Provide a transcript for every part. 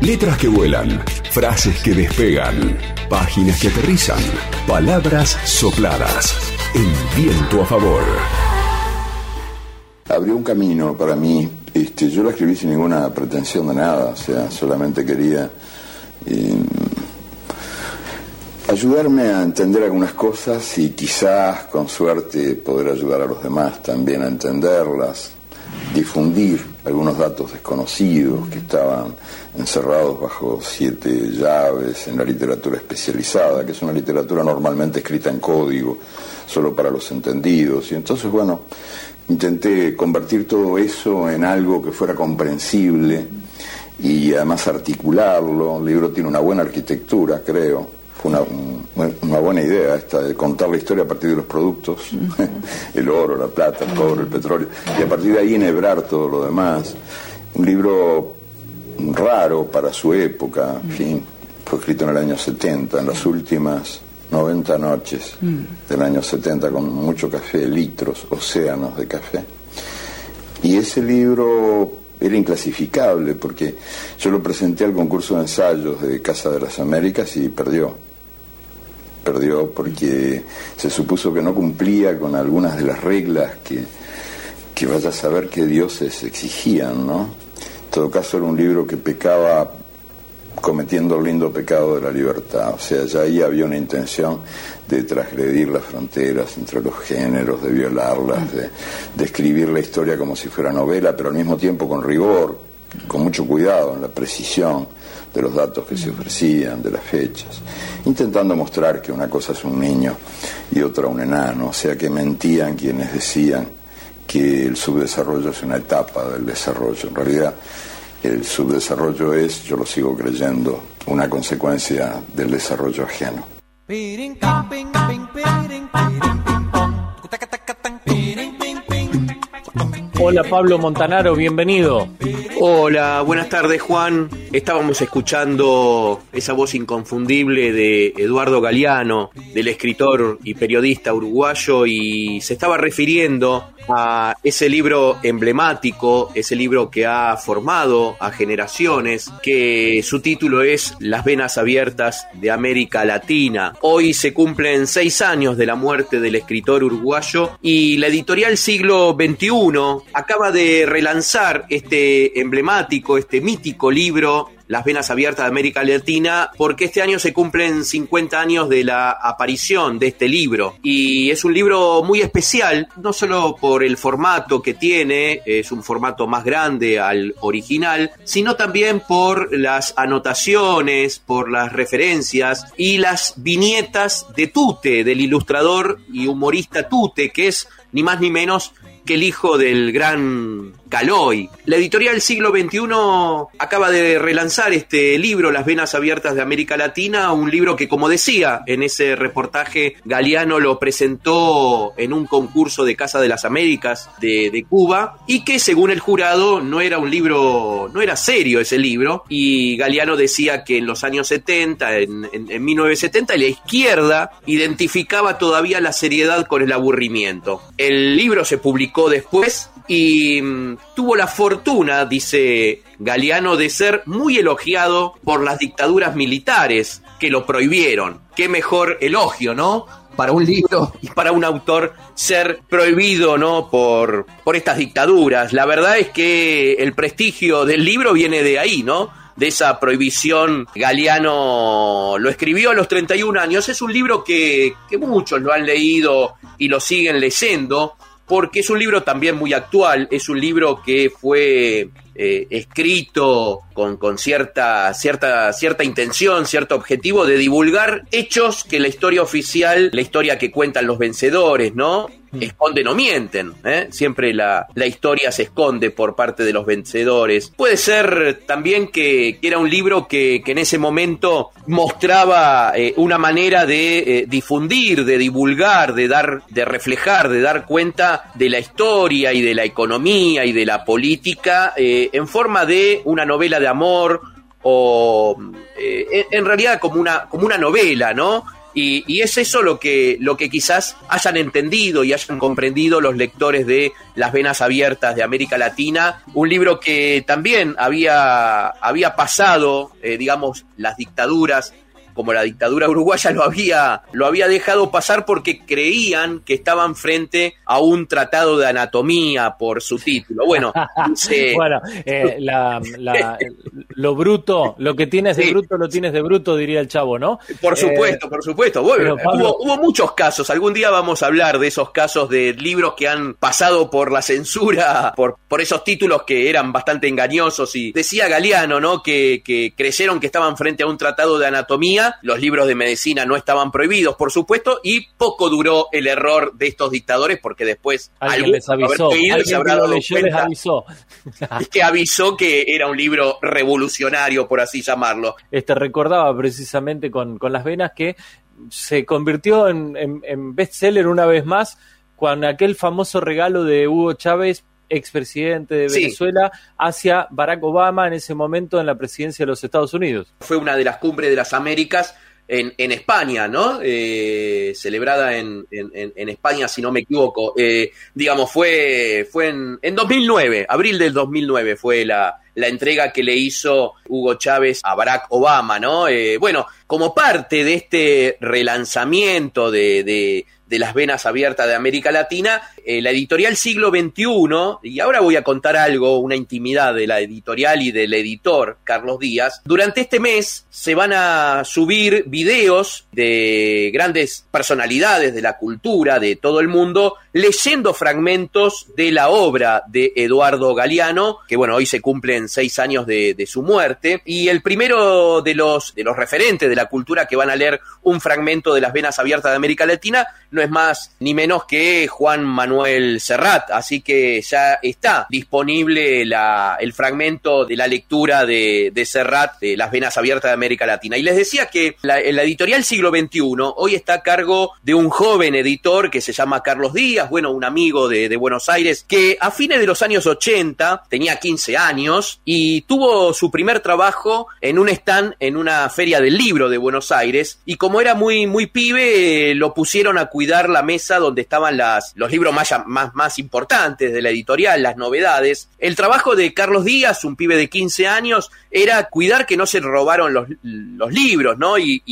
Letras que vuelan, frases que despegan, páginas que aterrizan, palabras sopladas. El viento a favor. Abrió un camino para mí. Este, yo lo escribí sin ninguna pretensión de nada, o sea, solamente quería eh, ayudarme a entender algunas cosas y quizás con suerte poder ayudar a los demás también a entenderlas, difundir algunos datos desconocidos que estaban encerrados bajo siete llaves en la literatura especializada, que es una literatura normalmente escrita en código, solo para los entendidos. Y entonces, bueno, intenté convertir todo eso en algo que fuera comprensible y además articularlo. El libro tiene una buena arquitectura, creo fue una, buena idea esta de contar la historia a partir de los productos, el oro, la plata, el cobre, el petróleo, y a partir de ahí enhebrar todo lo demás. Un libro raro para su época, en fin, fue escrito en el año 70, en las últimas 90 noches del año 70, con mucho café, litros, océanos de café. Y ese libro era inclasificable porque yo lo presenté al concurso de ensayos de Casa de las Américas y perdió perdió porque se supuso que no cumplía con algunas de las reglas que, que vaya a saber que dioses exigían, ¿no? En todo caso era un libro que pecaba cometiendo el lindo pecado de la libertad, o sea, ya ahí había una intención de transgredir las fronteras entre los géneros, de violarlas, de, de escribir la historia como si fuera novela, pero al mismo tiempo con rigor, con mucho cuidado en la precisión de los datos que se ofrecían, de las fechas, intentando mostrar que una cosa es un niño y otra un enano, o sea que mentían quienes decían que el subdesarrollo es una etapa del desarrollo. En realidad, el subdesarrollo es, yo lo sigo creyendo, una consecuencia del desarrollo ajeno. Hola Pablo Montanaro, bienvenido. Hola, buenas tardes Juan. Estábamos escuchando esa voz inconfundible de Eduardo Galeano, del escritor y periodista uruguayo, y se estaba refiriendo a ese libro emblemático, ese libro que ha formado a generaciones, que su título es Las venas abiertas de América Latina. Hoy se cumplen seis años de la muerte del escritor uruguayo y la editorial Siglo XXI acaba de relanzar este emblemático, este mítico libro las venas abiertas de América Latina, porque este año se cumplen 50 años de la aparición de este libro. Y es un libro muy especial, no solo por el formato que tiene, es un formato más grande al original, sino también por las anotaciones, por las referencias y las viñetas de Tute, del ilustrador y humorista Tute, que es ni más ni menos el hijo del gran Galoy. La editorial Siglo XXI acaba de relanzar este libro, Las Venas Abiertas de América Latina, un libro que, como decía en ese reportaje, Galeano lo presentó en un concurso de Casa de las Américas de, Cuba y que, según el jurado, no era un libro, no era serio ese libro. Y Galeano decía que en los años 70, en, en 1970, la izquierda identificaba todavía la seriedad con el aburrimiento. El libro se publicó después y mm, tuvo la fortuna, dice Galeano, de ser muy elogiado por las dictaduras militares que lo prohibieron. Qué mejor elogio, ¿no? Para un libro y para un autor ser prohibido, ¿no? Por, por estas dictaduras. La verdad es que el prestigio del libro viene de ahí, ¿no? de esa prohibición, Galeano lo escribió a los 31 años. Es un libro que, que, muchos lo han leído y lo siguen leyendo porque es un libro también muy actual, es un libro que fue eh, escrito con, con, cierta, cierta, cierta intención, cierto objetivo de divulgar hechos que la historia oficial, la historia que cuentan los vencedores, ¿no? Mm. Esconden o mienten, ¿eh? Siempre la, la, historia se esconde por parte de los vencedores. Puede ser también que, que era un libro que, que, en ese momento mostraba eh, una manera de eh, difundir, de divulgar, de dar, de reflejar, de dar cuenta de la historia y de la economía y de la política en forma de una novela de amor o eh, en realidad como una, como una novela, ¿no? Y, es eso lo que, lo que quizás hayan entendido y hayan comprendido los lectores de Las Venas Abiertas de América Latina, un libro que también había, había pasado, eh, digamos, las dictaduras como la dictadura uruguaya lo había, lo había dejado pasar porque creían que estaban frente a un tratado de anatomía por su título. Bueno, bueno eh, lo bruto, lo que tienes de bruto lo tienes de bruto, diría el chavo, ¿no? Por eh, supuesto, por supuesto. hubo, muchos casos, algún día vamos a hablar de esos casos de libros que han pasado por la censura, por, por esos títulos que eran bastante engañosos y decía Galeano, ¿no? Que, que creyeron que estaban frente a un tratado de anatomía los libros de medicina no estaban prohibidos, por supuesto, y poco duró el error de estos dictadores porque después alguien les avisó, les avisó. es que avisó que era un libro revolucionario, por así llamarlo. Este recordaba precisamente con, las venas que se convirtió en, en bestseller una vez más con aquel famoso regalo de Hugo Chávez expresidente de Venezuela hacia Barack Obama en ese momento en la presidencia de los Estados Unidos. Fue una de las cumbres de las Américas en, en España, ¿no? Eh, celebrada en, en, España, si no me equivoco. Eh, digamos, fue, fue en, en 2009, abril del 2009 fue la, la entrega que le hizo Hugo Chávez a Barack Obama, ¿no? Eh, bueno, como parte de este relanzamiento de, de, de las venas abiertas de América Latina, eh, la editorial Siglo XXI, y ahora voy a contar algo, una intimidad de la editorial y del editor, Carlos Díaz, durante este mes se van a subir videos de grandes personalidades de la cultura de todo el mundo, leyendo fragmentos de la obra de Eduardo Galeano, que bueno, hoy se cumplen seis años de, su muerte, y el primero de los, de los referentes de la cultura que van a leer un fragmento de las venas abiertas de América Latina es más ni menos que Juan Manuel Serrat, así que ya está disponible el fragmento de la lectura de, Serrat de Las Venas Abiertas de América Latina. Y les decía que la, editorial Siglo XXI hoy está a cargo de un joven editor que se llama Carlos Díaz, bueno, un amigo de, de Buenos Aires, que a fines de los años 80 tenía 15 años y tuvo su primer trabajo en un stand en una feria del libro de Buenos Aires y como era muy, muy pibe, lo pusieron a cuidar la mesa donde estaban las, los libros más, más, más importantes de la editorial, las novedades. El trabajo de Carlos Díaz, un pibe de 15 años, era cuidar que no se robaron los, los libros, ¿no? Y,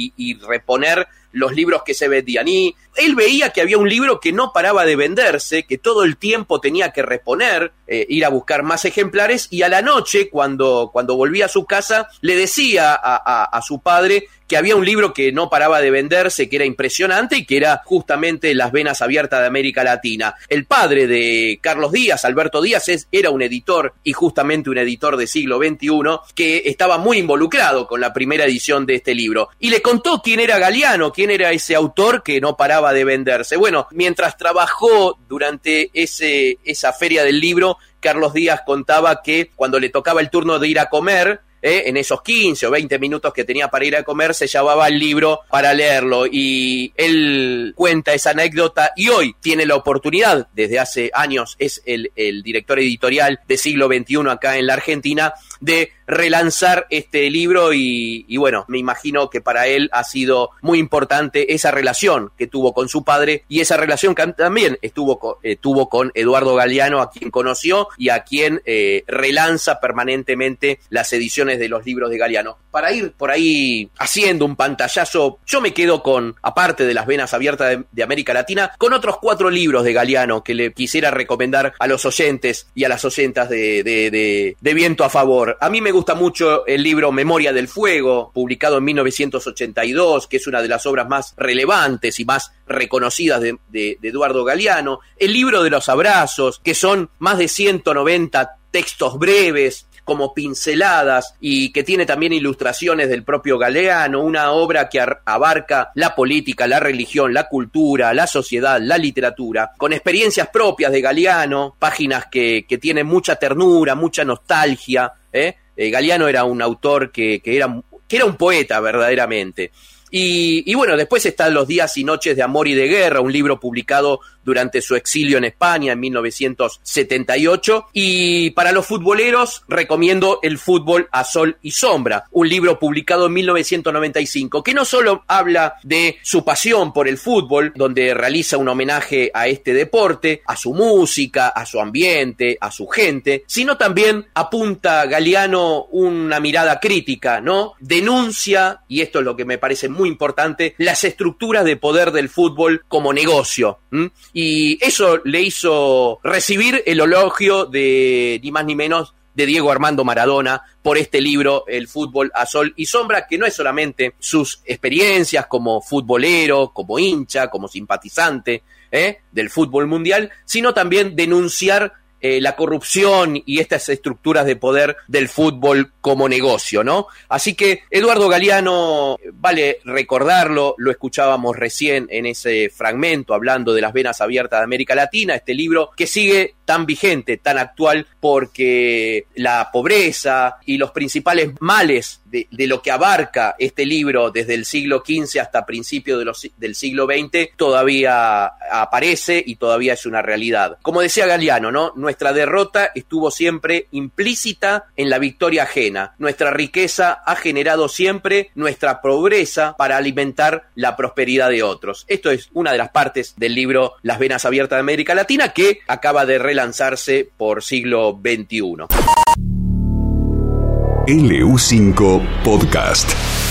reponer los libros que se vendían. Y él veía que había un libro que no paraba de venderse, que todo el tiempo tenía que reponer, eh, ir a buscar más ejemplares, y a la noche, cuando, cuando volvía a su casa, le decía a, a su padre que había un libro que no paraba de venderse, que era impresionante y que era justamente Las Venas Abiertas de América Latina. El padre de Carlos Díaz, Alberto Díaz, es, era un editor y justamente un editor de siglo XXI que estaba muy involucrado con la primera edición de este libro. Y le contó quién era Galeano, quién era ese autor que no paraba de venderse. Bueno, mientras trabajó durante ese, esa feria del libro, Carlos Díaz contaba que cuando le tocaba el turno de ir a comer, ¿eh? en esos 15 o 20 minutos que tenía para ir a comer, se llevaba el libro para leerlo. Y él cuenta esa anécdota y hoy tiene la oportunidad, desde hace años es el, el director editorial de siglo XXI acá en la Argentina, de relanzar este libro y, bueno, me imagino que para él ha sido muy importante esa relación que tuvo con su padre y esa relación que también estuvo eh, tuvo con Eduardo Galeano, a quien conoció y a quien eh, relanza permanentemente las ediciones de los libros de Galeano. Para ir por ahí haciendo un pantallazo, yo me quedo con, aparte de las venas abiertas de, América Latina, con otros cuatro libros de Galeano que le quisiera recomendar a los oyentes y a las oyentas de, de, de, Viento a Favor. A mí me mucho el libro Memoria del Fuego, publicado en 1982, que es una de las obras más relevantes y más reconocidas de Eduardo Galeano. El libro de los abrazos, que son más de 190 textos breves como pinceladas y que tiene también ilustraciones del propio Galeano, una obra que abarca la política, la religión, la cultura, la sociedad, la literatura, con experiencias propias de Galeano, páginas que, que tienen mucha ternura, mucha nostalgia. ¿eh? Eh, Galeano era un autor que, que, era, que era un poeta verdaderamente. Y, bueno, después están Los días y noches de amor y de guerra, un libro publicado durante su exilio en España en 1978. Y para los futboleros recomiendo El fútbol a sol y sombra, un libro publicado en 1995 que no solo habla de su pasión por el fútbol, donde realiza un homenaje a este deporte, a su música, a su ambiente, a su gente, sino también apunta Galeano una mirada crítica, ¿no? Denuncia, y esto es lo que me parece muy importante, las estructuras de poder del fútbol como negocio. Y eso le hizo recibir el elogio de ni más ni menos de Diego Armando Maradona por este libro, El fútbol a sol y sombra, que no es solamente sus experiencias como futbolero, como hincha, como simpatizante ¿eh? del fútbol mundial, sino también denunciar eh, la corrupción y estas estructuras de poder del fútbol como negocio, ¿no? Así que Eduardo Galeano, vale recordarlo, lo escuchábamos recién en ese fragmento hablando de las venas abiertas de América Latina, este libro que sigue tan vigente, tan actual, porque la pobreza y los principales males de, lo que abarca este libro desde el siglo XV hasta principios de del siglo XX todavía aparece y todavía es una realidad. Como decía Galeano, ¿no? Nuestra derrota estuvo siempre implícita en la victoria ajena. Nuestra riqueza ha generado siempre nuestra pobreza para alimentar la prosperidad de otros. Esto es una de las partes del libro Las venas abiertas de América Latina que acaba de relanzarse por siglo XXI. LU5 Podcast.